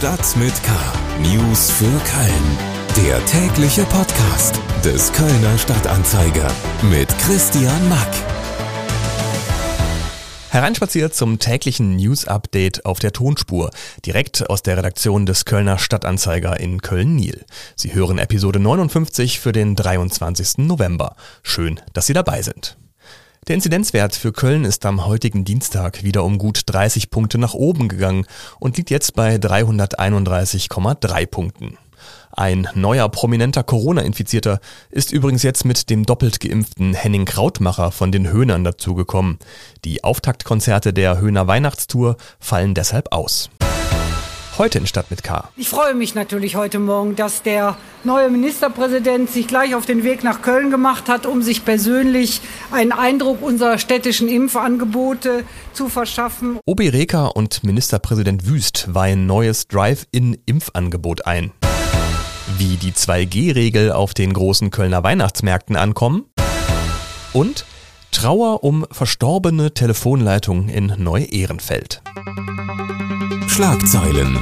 Stadt mit K. News für Köln. Der tägliche Podcast des Kölner Stadtanzeiger mit Christian Mack. Hereinspaziert zum täglichen News-Update auf der Tonspur, direkt aus der Redaktion des Kölner Stadtanzeiger in Köln-Niel. Sie hören Episode 59 für den 23. November. Schön, dass Sie dabei sind. Der Inzidenzwert für Köln ist am heutigen Dienstag wieder um gut 30 Punkte nach oben gegangen und liegt jetzt bei 331,3 Punkten. Ein neuer prominenter Corona-Infizierter ist übrigens jetzt mit dem doppelt geimpften Henning Krautmacher von den Höhnern dazugekommen. Die Auftaktkonzerte der Höhner Weihnachtstour fallen deshalb aus. Heute in Stadt mit K. Ich freue mich natürlich heute Morgen, dass der neue Ministerpräsident sich gleich auf den Weg nach Köln gemacht hat, um sich persönlich einen Eindruck unserer städtischen Impfangebote zu verschaffen. OB Reker und Ministerpräsident Wüst weihen neues Drive-In-Impfangebot ein. Wie die 2G-Regel auf den großen Kölner Weihnachtsmärkten ankommen und Trauer um verstorbene Telefonleitung in Neu-Ehrenfeld. Schlagzeilen.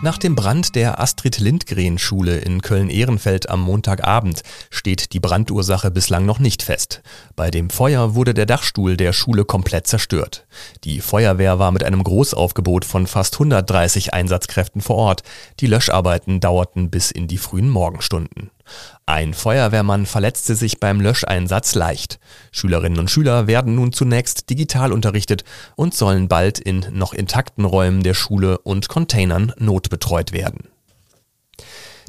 Nach dem Brand der Astrid Lindgren Schule in Köln-Ehrenfeld am Montagabend steht die Brandursache bislang noch nicht fest. Bei dem Feuer wurde der Dachstuhl der Schule komplett zerstört. Die Feuerwehr war mit einem Großaufgebot von fast 130 Einsatzkräften vor Ort. Die Löscharbeiten dauerten bis in die frühen Morgenstunden. Ein Feuerwehrmann verletzte sich beim Löscheinsatz leicht. Schülerinnen und Schüler werden nun zunächst digital unterrichtet und sollen bald in noch intakten Räumen der Schule und Containern notbetreut werden.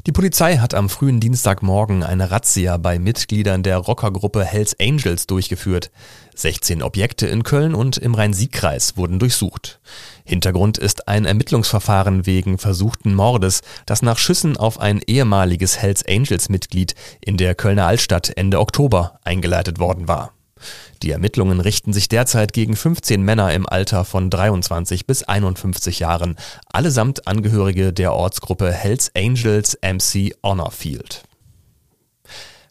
Die Polizei hat am frühen Dienstagmorgen eine Razzia bei Mitgliedern der Rockergruppe Hells Angels durchgeführt. 16 Objekte in Köln und im Rhein-Sieg-Kreis wurden durchsucht. Hintergrund ist ein Ermittlungsverfahren wegen versuchten Mordes, das nach Schüssen auf ein ehemaliges Hells Angels Mitglied in der Kölner Altstadt Ende Oktober eingeleitet worden war. Die Ermittlungen richten sich derzeit gegen 15 Männer im Alter von 23 bis 51 Jahren, allesamt Angehörige der Ortsgruppe Hells Angels MC Honorfield.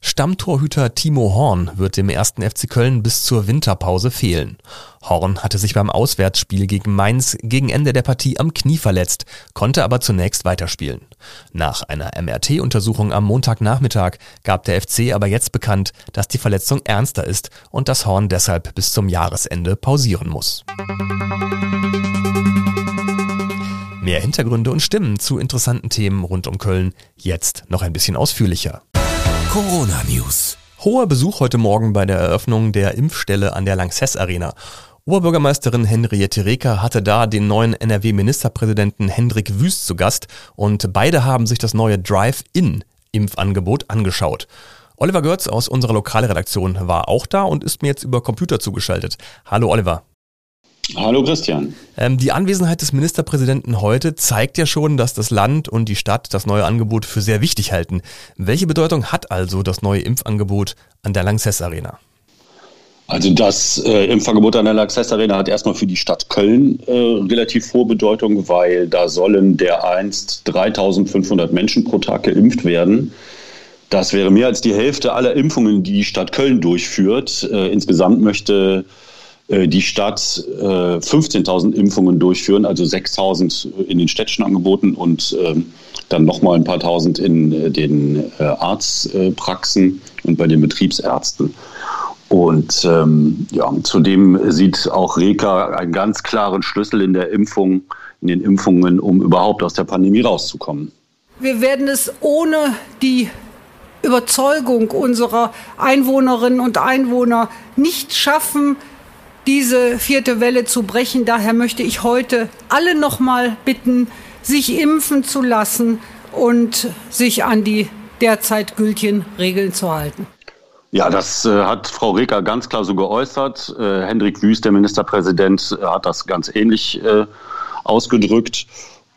Stammtorhüter Timo Horn wird dem ersten FC Köln bis zur Winterpause fehlen. Horn hatte sich beim Auswärtsspiel gegen Mainz gegen Ende der Partie am Knie verletzt, konnte aber zunächst weiterspielen. Nach einer MRT-Untersuchung am Montagnachmittag gab der FC aber jetzt bekannt, dass die Verletzung ernster ist und dass Horn deshalb bis zum Jahresende pausieren muss. Mehr Hintergründe und Stimmen zu interessanten Themen rund um Köln jetzt noch ein bisschen ausführlicher. Corona News. Hoher Besuch heute Morgen bei der Eröffnung der Impfstelle an der Lanxess Arena. Oberbürgermeisterin Henriette Reker hatte da den neuen NRW-Ministerpräsidenten Hendrik Wüst zu Gast und beide haben sich das neue Drive-In-Impfangebot angeschaut. Oliver Görz aus unserer Lokalredaktion war auch da und ist mir jetzt über Computer zugeschaltet. Hallo Oliver. Hallo Christian. Ähm, die Anwesenheit des Ministerpräsidenten heute zeigt ja schon, dass das Land und die Stadt das neue Angebot für sehr wichtig halten. Welche Bedeutung hat also das neue Impfangebot an der Lanxess Arena? Also das äh, Impfangebot an der Lanxess Arena hat erstmal für die Stadt Köln äh, relativ hohe Bedeutung, weil da sollen dereinst 3500 Menschen pro Tag geimpft werden. Das wäre mehr als die Hälfte aller Impfungen, die die Stadt Köln durchführt. Äh, insgesamt möchte äh, die Stadt 15.000 äh, Impfungen durchführen, also 6.000 in den städtischen Angeboten und ähm, dann nochmal ein paar tausend in äh, den Arztpraxen und bei den Betriebsärzten. Und ähm, ja, zudem sieht auch Reka einen ganz klaren Schlüssel in der Impfung, in den Impfungen, um überhaupt aus der Pandemie rauszukommen. Wir werden es ohne die Überzeugung unserer Einwohnerinnen und Einwohner nicht schaffen, diese vierte Welle zu brechen. Daher möchte ich heute alle nochmal bitten, sich impfen zu lassen und sich an die derzeit gültigen Regeln zu halten. Ja, das äh, hat Frau Reker ganz klar so geäußert. Äh, Hendrik Wüst, der Ministerpräsident, äh, hat das ganz ähnlich äh, ausgedrückt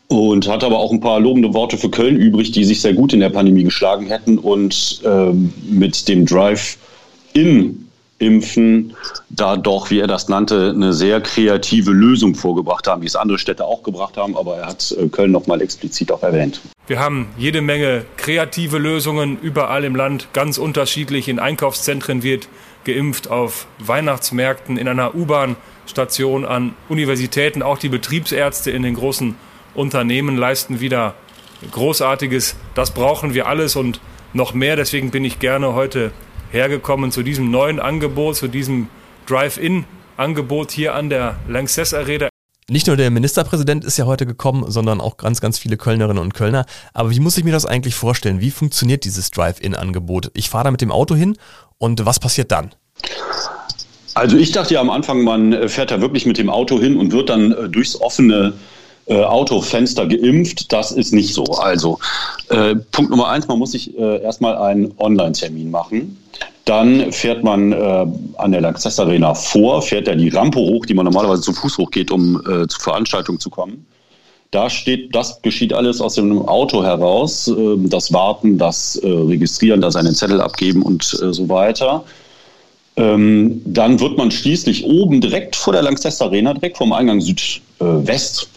und hat aber auch ein paar lobende Worte für Köln übrig, die sich sehr gut in der Pandemie geschlagen hätten und ähm, mit dem Drive in Impfen da doch, wie er das nannte, eine sehr kreative Lösung vorgebracht haben, wie es andere Städte auch gebracht haben, aber er hat äh, Köln nochmal explizit auch erwähnt. Wir haben jede Menge kreative Lösungen überall im Land, ganz unterschiedlich. In Einkaufszentren wird geimpft, auf Weihnachtsmärkten, in einer U-Bahn-Station, an Universitäten, auch die Betriebsärzte in den großen Unternehmen leisten wieder Großartiges. Das brauchen wir alles und noch mehr. Deswegen bin ich gerne heute hergekommen zu diesem neuen Angebot, zu diesem Drive-In-Angebot hier an der Lanxess Arena. Nicht nur der Ministerpräsident ist ja heute gekommen, sondern auch ganz, ganz viele Kölnerinnen und Kölner. Aber wie muss ich mir das eigentlich vorstellen? Wie funktioniert dieses Drive-In-Angebot? Ich fahre da mit dem Auto hin und was passiert dann? Also ich dachte ja am Anfang, man fährt da wirklich mit dem Auto hin und wird dann äh, durchs offene äh, Autofenster geimpft. Das ist nicht so. Also äh, Punkt Nummer eins, man muss sich äh, erstmal einen Online-Termin machen. Dann fährt man äh, an der Lanxess Arena vor, fährt er die Rampe hoch, die man normalerweise zu Fuß hochgeht, um äh, zur Veranstaltung zu kommen. Da steht, das geschieht alles aus dem Auto heraus. Äh, das Warten, das Registrieren, da seinen Zettel abgeben und so weiter. Ähm, dann wird man schließlich oben direkt vor der Lanxess Arena, direkt vom Eingang Südwest,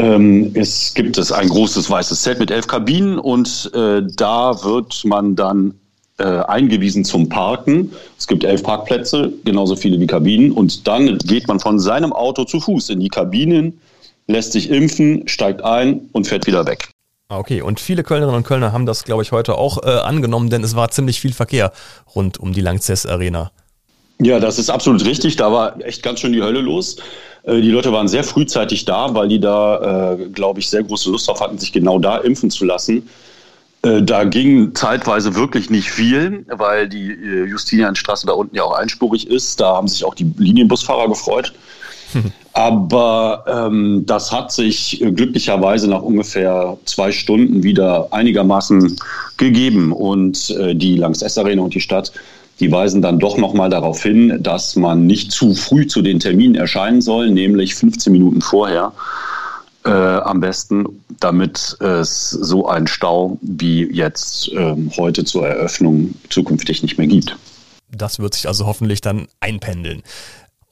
ähm, es gibt es ein großes weißes Zelt mit elf Kabinen und äh, da wird man dann äh, eingewiesen zum Parken. Es gibt elf Parkplätze, genauso viele wie Kabinen. Und dann geht man von seinem Auto zu Fuß in die Kabinen, lässt sich impfen, steigt ein und fährt wieder weg. Ah, okay, und viele Kölnerinnen und Kölner haben das, glaube ich, heute auch äh, angenommen, denn es war ziemlich viel Verkehr rund um die Langzess Arena. Ja, das ist absolut richtig. Da war echt ganz schön die Hölle los. Äh, die Leute waren sehr frühzeitig da, weil die da, äh, glaube ich, sehr große Lust drauf hatten, sich genau da impfen zu lassen. Äh, da ging zeitweise wirklich nicht viel, weil die Justinianstraße da unten ja auch einspurig ist. Da haben sich auch die Linienbusfahrer gefreut. Aber ähm, das hat sich glücklicherweise nach ungefähr zwei Stunden wieder einigermaßen gegeben. Und äh, die Lanxess Arena und die Stadt die weisen dann doch nochmal darauf hin, dass man nicht zu früh zu den Terminen erscheinen soll, nämlich 15 Minuten vorher. Äh, am besten, damit es so einen Stau wie jetzt äh, heute zur Eröffnung zukünftig nicht mehr gibt. Das wird sich also hoffentlich dann einpendeln.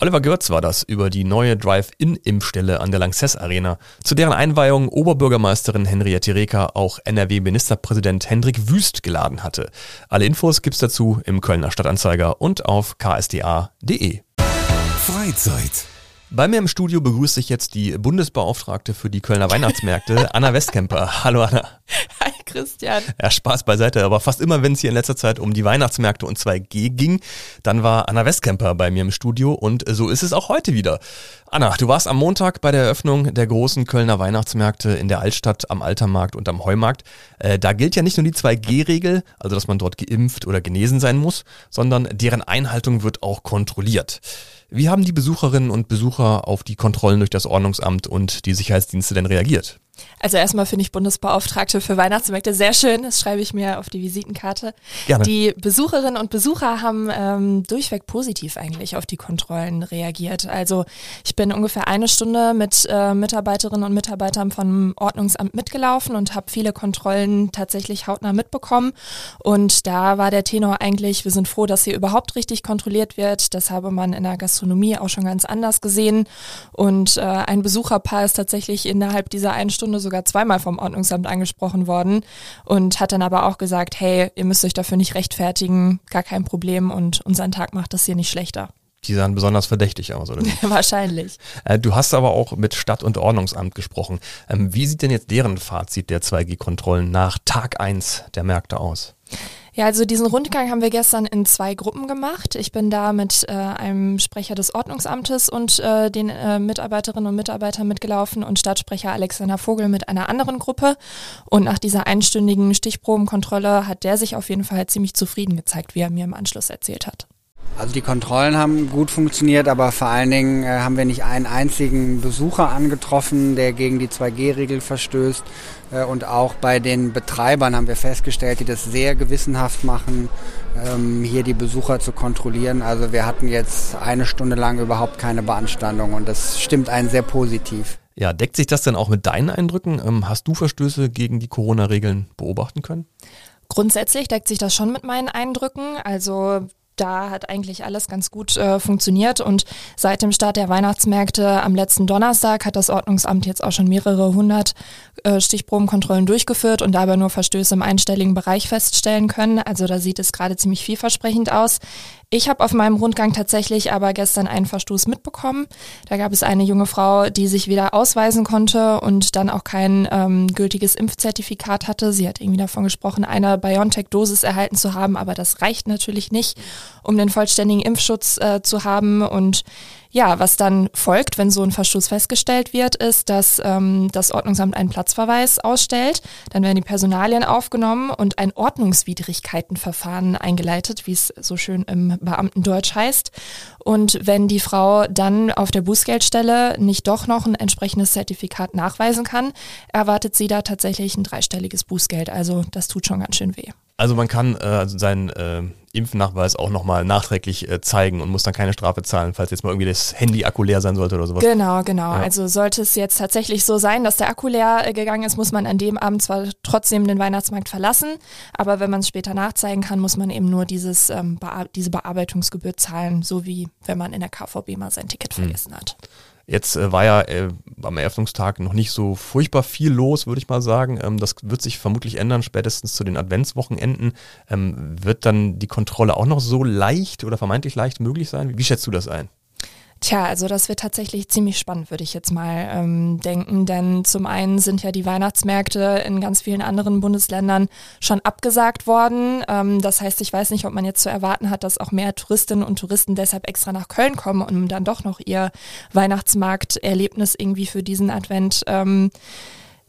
Oliver Görz war das über die neue Drive-In-Impfstelle an der Lanxess Arena, zu deren Einweihung Oberbürgermeisterin Henriette Reker auch NRW-Ministerpräsident Hendrik Wüst geladen hatte. Alle Infos gibt's dazu im Kölner Stadtanzeiger und auf ksda.de. Freizeit. Bei mir im Studio begrüße ich jetzt die Bundesbeauftragte für die Kölner Weihnachtsmärkte, Anna Westkemper. Hallo Anna. Christian. Ja, Spaß beiseite, aber fast immer, wenn es hier in letzter Zeit um die Weihnachtsmärkte und 2G ging, dann war Anna Westkemper bei mir im Studio und so ist es auch heute wieder. Anna, du warst am Montag bei der Eröffnung der großen Kölner Weihnachtsmärkte in der Altstadt, am Altermarkt und am Heumarkt. Äh, da gilt ja nicht nur die 2G-Regel, also dass man dort geimpft oder genesen sein muss, sondern deren Einhaltung wird auch kontrolliert. Wie haben die Besucherinnen und Besucher auf die Kontrollen durch das Ordnungsamt und die Sicherheitsdienste denn reagiert? Also erstmal finde ich Bundesbeauftragte für Weihnachtsmärkte sehr schön. Das schreibe ich mir auf die Visitenkarte. Gerne. Die Besucherinnen und Besucher haben ähm, durchweg positiv eigentlich auf die Kontrollen reagiert. Also ich bin ungefähr eine Stunde mit äh, Mitarbeiterinnen und Mitarbeitern vom Ordnungsamt mitgelaufen und habe viele Kontrollen tatsächlich hautnah mitbekommen. Und da war der Tenor eigentlich, wir sind froh, dass hier überhaupt richtig kontrolliert wird. Das habe man in der Gastronomie auch schon ganz anders gesehen. Und äh, ein Besucherpaar ist tatsächlich innerhalb dieser einen Stunde Stunde sogar zweimal vom Ordnungsamt angesprochen worden und hat dann aber auch gesagt, hey, ihr müsst euch dafür nicht rechtfertigen, gar kein Problem und unseren Tag macht das hier nicht schlechter. Die sahen besonders verdächtig aus, oder? Wahrscheinlich. Äh, du hast aber auch mit Stadt- und Ordnungsamt gesprochen. Ähm, wie sieht denn jetzt deren Fazit der 2G-Kontrollen nach Tag 1 der Märkte aus? Ja, also diesen Rundgang haben wir gestern in zwei Gruppen gemacht. Ich bin da mit äh, einem Sprecher des Ordnungsamtes und äh, den äh, Mitarbeiterinnen und Mitarbeitern mitgelaufen und Stadtsprecher Alexander Vogel mit einer anderen Gruppe. Und nach dieser einstündigen Stichprobenkontrolle hat der sich auf jeden Fall ziemlich zufrieden gezeigt, wie er mir im Anschluss erzählt hat. Also die Kontrollen haben gut funktioniert, aber vor allen Dingen äh, haben wir nicht einen einzigen Besucher angetroffen, der gegen die 2G-Regel verstößt. Äh, und auch bei den Betreibern haben wir festgestellt, die das sehr gewissenhaft machen, ähm, hier die Besucher zu kontrollieren. Also wir hatten jetzt eine Stunde lang überhaupt keine Beanstandung und das stimmt einen sehr positiv. Ja, deckt sich das denn auch mit deinen Eindrücken? Ähm, hast du Verstöße gegen die Corona-Regeln beobachten können? Grundsätzlich deckt sich das schon mit meinen Eindrücken. Also da hat eigentlich alles ganz gut äh, funktioniert und seit dem Start der Weihnachtsmärkte am letzten Donnerstag hat das Ordnungsamt jetzt auch schon mehrere hundert äh, Stichprobenkontrollen durchgeführt und dabei nur Verstöße im einstelligen Bereich feststellen können. Also da sieht es gerade ziemlich vielversprechend aus. Ich habe auf meinem Rundgang tatsächlich aber gestern einen Verstoß mitbekommen. Da gab es eine junge Frau, die sich wieder ausweisen konnte und dann auch kein ähm, gültiges Impfzertifikat hatte. Sie hat irgendwie davon gesprochen, eine BioNTech-Dosis erhalten zu haben, aber das reicht natürlich nicht, um den vollständigen Impfschutz äh, zu haben. Und ja, was dann folgt, wenn so ein Verstoß festgestellt wird, ist, dass ähm, das Ordnungsamt einen Platzverweis ausstellt. Dann werden die Personalien aufgenommen und ein Ordnungswidrigkeitenverfahren eingeleitet, wie es so schön im Beamtendeutsch heißt. Und wenn die Frau dann auf der Bußgeldstelle nicht doch noch ein entsprechendes Zertifikat nachweisen kann, erwartet sie da tatsächlich ein dreistelliges Bußgeld. Also das tut schon ganz schön weh. Also man kann äh, seinen äh, Impfnachweis auch nochmal nachträglich äh, zeigen und muss dann keine Strafe zahlen, falls jetzt mal irgendwie das Handy-Akku leer sein sollte oder sowas. Genau, genau. Ja. Also sollte es jetzt tatsächlich so sein, dass der Akku leer äh, gegangen ist, muss man an dem Abend zwar trotzdem den Weihnachtsmarkt verlassen, aber wenn man es später nachzeigen kann, muss man eben nur dieses, ähm, diese Bearbeitungsgebühr zahlen, so wie wenn man in der KVB mal sein Ticket hm. vergessen hat. Jetzt äh, war ja äh, am Eröffnungstag noch nicht so furchtbar viel los, würde ich mal sagen. Ähm, das wird sich vermutlich ändern, spätestens zu den Adventswochenenden. Ähm, wird dann die Kontrolle auch noch so leicht oder vermeintlich leicht möglich sein? Wie schätzt du das ein? Tja, also das wird tatsächlich ziemlich spannend, würde ich jetzt mal ähm, denken. Denn zum einen sind ja die Weihnachtsmärkte in ganz vielen anderen Bundesländern schon abgesagt worden. Ähm, das heißt, ich weiß nicht, ob man jetzt zu erwarten hat, dass auch mehr Touristinnen und Touristen deshalb extra nach Köln kommen, um dann doch noch ihr Weihnachtsmarkterlebnis irgendwie für diesen Advent ähm,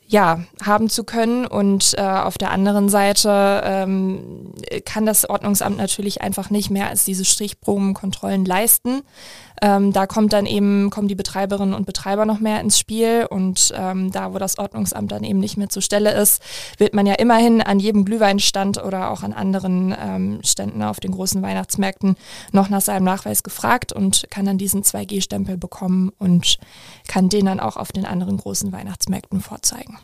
ja, haben zu können. Und äh, auf der anderen Seite ähm, kann das Ordnungsamt natürlich einfach nicht mehr als diese Strichprobenkontrollen leisten. Ähm, da kommt dann eben, kommen die Betreiberinnen und Betreiber noch mehr ins Spiel und ähm, da, wo das Ordnungsamt dann eben nicht mehr zur Stelle ist, wird man ja immerhin an jedem Glühweinstand oder auch an anderen ähm, Ständen auf den großen Weihnachtsmärkten noch nach seinem Nachweis gefragt und kann dann diesen 2G-Stempel bekommen und kann den dann auch auf den anderen großen Weihnachtsmärkten vorzeigen.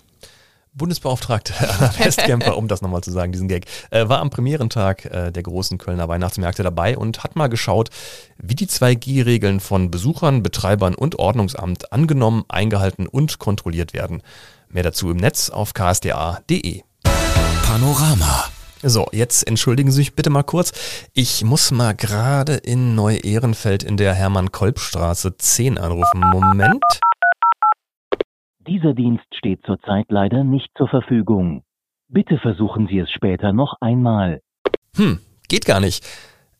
Bundesbeauftragte Anna Westkämper, um das nochmal zu sagen, diesen Gag, äh, war am Premierentag äh, der großen Kölner Weihnachtsmärkte dabei und hat mal geschaut, wie die 2G-Regeln von Besuchern, Betreibern und Ordnungsamt angenommen, eingehalten und kontrolliert werden. Mehr dazu im Netz auf ksda.de. Panorama. So, jetzt entschuldigen Sie mich bitte mal kurz. Ich muss mal gerade in Neu-Ehrenfeld in der Hermann-Kolb-Straße 10 anrufen. Moment. Dieser Dienst steht zurzeit leider nicht zur Verfügung. Bitte versuchen Sie es später noch einmal. Hm, geht gar nicht.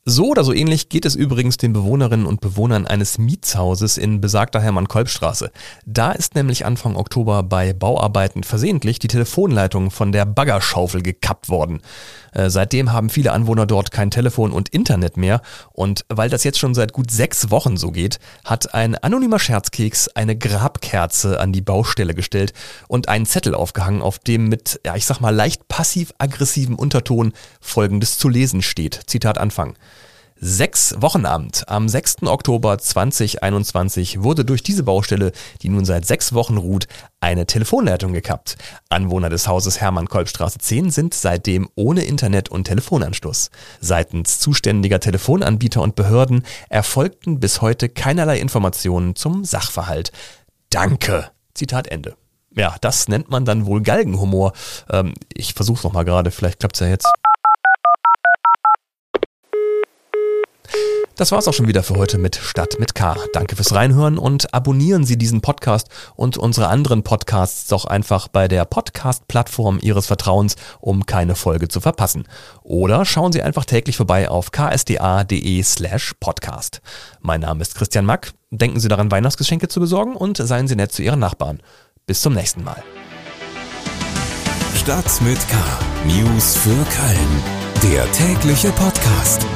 So oder so ähnlich geht es übrigens den Bewohnerinnen und Bewohnern eines Mietshauses in besagter Hermann-Kolb-Straße. Da ist nämlich Anfang Oktober bei Bauarbeiten versehentlich die Telefonleitung von der Baggerschaufel gekappt worden. Äh, seitdem haben viele Anwohner dort kein Telefon und Internet mehr und weil das jetzt schon seit gut sechs Wochen so geht, hat ein anonymer Scherzkeks eine Grabkerze an die Baustelle gestellt und einen Zettel aufgehangen, auf dem mit, ja ich sag mal, leicht passiv-aggressivem Unterton folgendes zu lesen steht. Zitat Anfang. Sechs Wochenamt. Am 6. Oktober 2021 wurde durch diese Baustelle, die nun seit sechs Wochen ruht, eine Telefonleitung gekappt. Anwohner des Hauses Hermann-Kolbstraße 10 sind seitdem ohne Internet und Telefonanschluss. Seitens zuständiger Telefonanbieter und Behörden erfolgten bis heute keinerlei Informationen zum Sachverhalt. Danke. Zitat Ende. Ja, das nennt man dann wohl Galgenhumor. Ähm, ich versuch's noch mal gerade, vielleicht klappt's ja jetzt. Das war's auch schon wieder für heute mit Stadt mit K. Danke fürs Reinhören und abonnieren Sie diesen Podcast und unsere anderen Podcasts doch einfach bei der Podcast-Plattform Ihres Vertrauens, um keine Folge zu verpassen. Oder schauen Sie einfach täglich vorbei auf ksda.de slash podcast. Mein Name ist Christian Mack. Denken Sie daran, Weihnachtsgeschenke zu besorgen und seien Sie nett zu Ihren Nachbarn. Bis zum nächsten Mal. Stadt mit K. News für Köln. Der tägliche Podcast.